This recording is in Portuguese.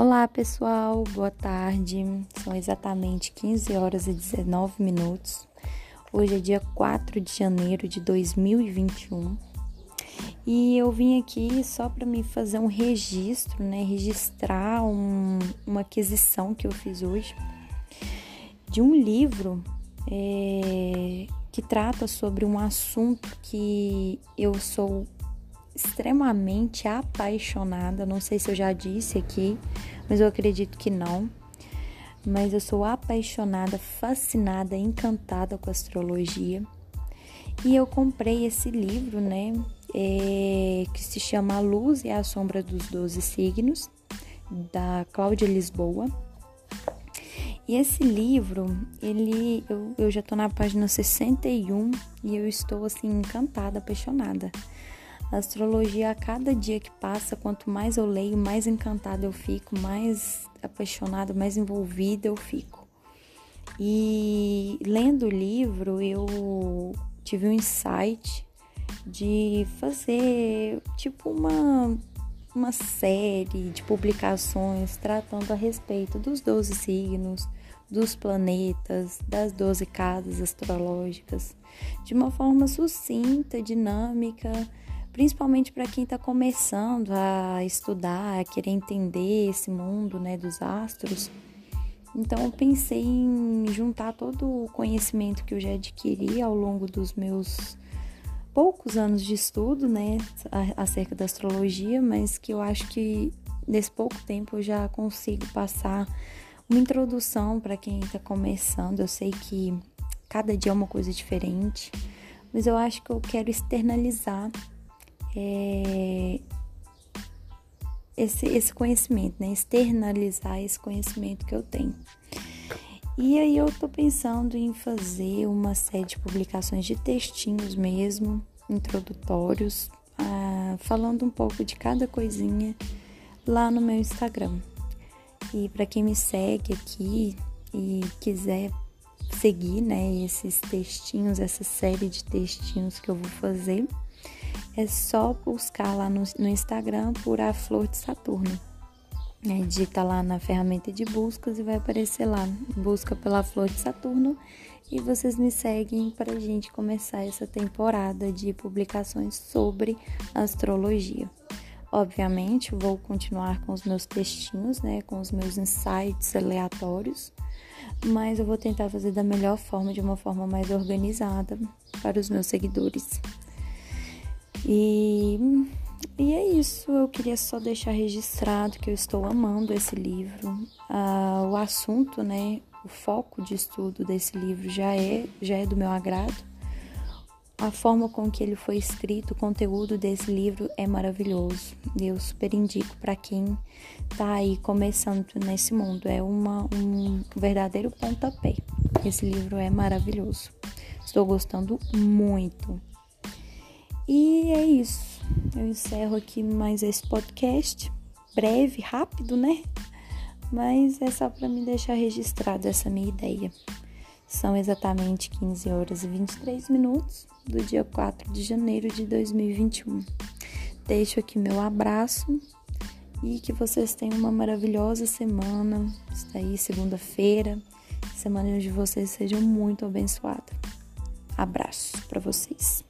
Olá pessoal, boa tarde. São exatamente 15 horas e 19 minutos. Hoje é dia 4 de janeiro de 2021 e eu vim aqui só para me fazer um registro, né? Registrar um, uma aquisição que eu fiz hoje de um livro é, que trata sobre um assunto que eu sou extremamente apaixonada. Não sei se eu já disse aqui, mas eu acredito que não. Mas eu sou apaixonada, fascinada, encantada com astrologia. E eu comprei esse livro, né? É, que se chama A Luz e a Sombra dos Doze Signos, da Cláudia Lisboa. E esse livro, ele eu, eu já tô na página 61 e eu estou assim encantada, apaixonada. A astrologia, a cada dia que passa, quanto mais eu leio, mais encantada eu fico, mais apaixonada, mais envolvida eu fico. E lendo o livro, eu tive um insight de fazer tipo uma, uma série de publicações tratando a respeito dos 12 signos, dos planetas, das 12 casas astrológicas, de uma forma sucinta, dinâmica principalmente para quem está começando a estudar, a querer entender esse mundo né, dos astros. Então eu pensei em juntar todo o conhecimento que eu já adquiri ao longo dos meus poucos anos de estudo, né, acerca da astrologia, mas que eu acho que nesse pouco tempo eu já consigo passar uma introdução para quem está começando. Eu sei que cada dia é uma coisa diferente, mas eu acho que eu quero externalizar é, esse, esse conhecimento, né? Externalizar esse conhecimento que eu tenho. E aí eu tô pensando em fazer uma série de publicações de textinhos mesmo, introdutórios, ah, falando um pouco de cada coisinha lá no meu Instagram. E para quem me segue aqui e quiser seguir, né, esses textinhos, essa série de textinhos que eu vou fazer, é só buscar lá no, no Instagram por a Flor de Saturno. É, digita lá na ferramenta de buscas e vai aparecer lá, busca pela Flor de Saturno e vocês me seguem para a gente começar essa temporada de publicações sobre astrologia. Obviamente, vou continuar com os meus textinhos, né, com os meus insights aleatórios, mas eu vou tentar fazer da melhor forma, de uma forma mais organizada para os meus seguidores. E, e é isso, eu queria só deixar registrado que eu estou amando esse livro. Ah, o assunto, né, o foco de estudo desse livro já é, já é do meu agrado. A forma com que ele foi escrito, o conteúdo desse livro é maravilhoso. Eu super indico para quem está aí começando nesse mundo. É uma, um verdadeiro pontapé. Esse livro é maravilhoso. Estou gostando muito. E é isso. Eu encerro aqui mais esse podcast. Breve, rápido, né? Mas é só para me deixar registrado essa minha ideia. São exatamente 15 horas e 23 minutos do dia 4 de janeiro de 2021. Deixo aqui meu abraço e que vocês tenham uma maravilhosa semana. Está aí segunda-feira. Semana de vocês seja muito abençoada. Abraço para vocês.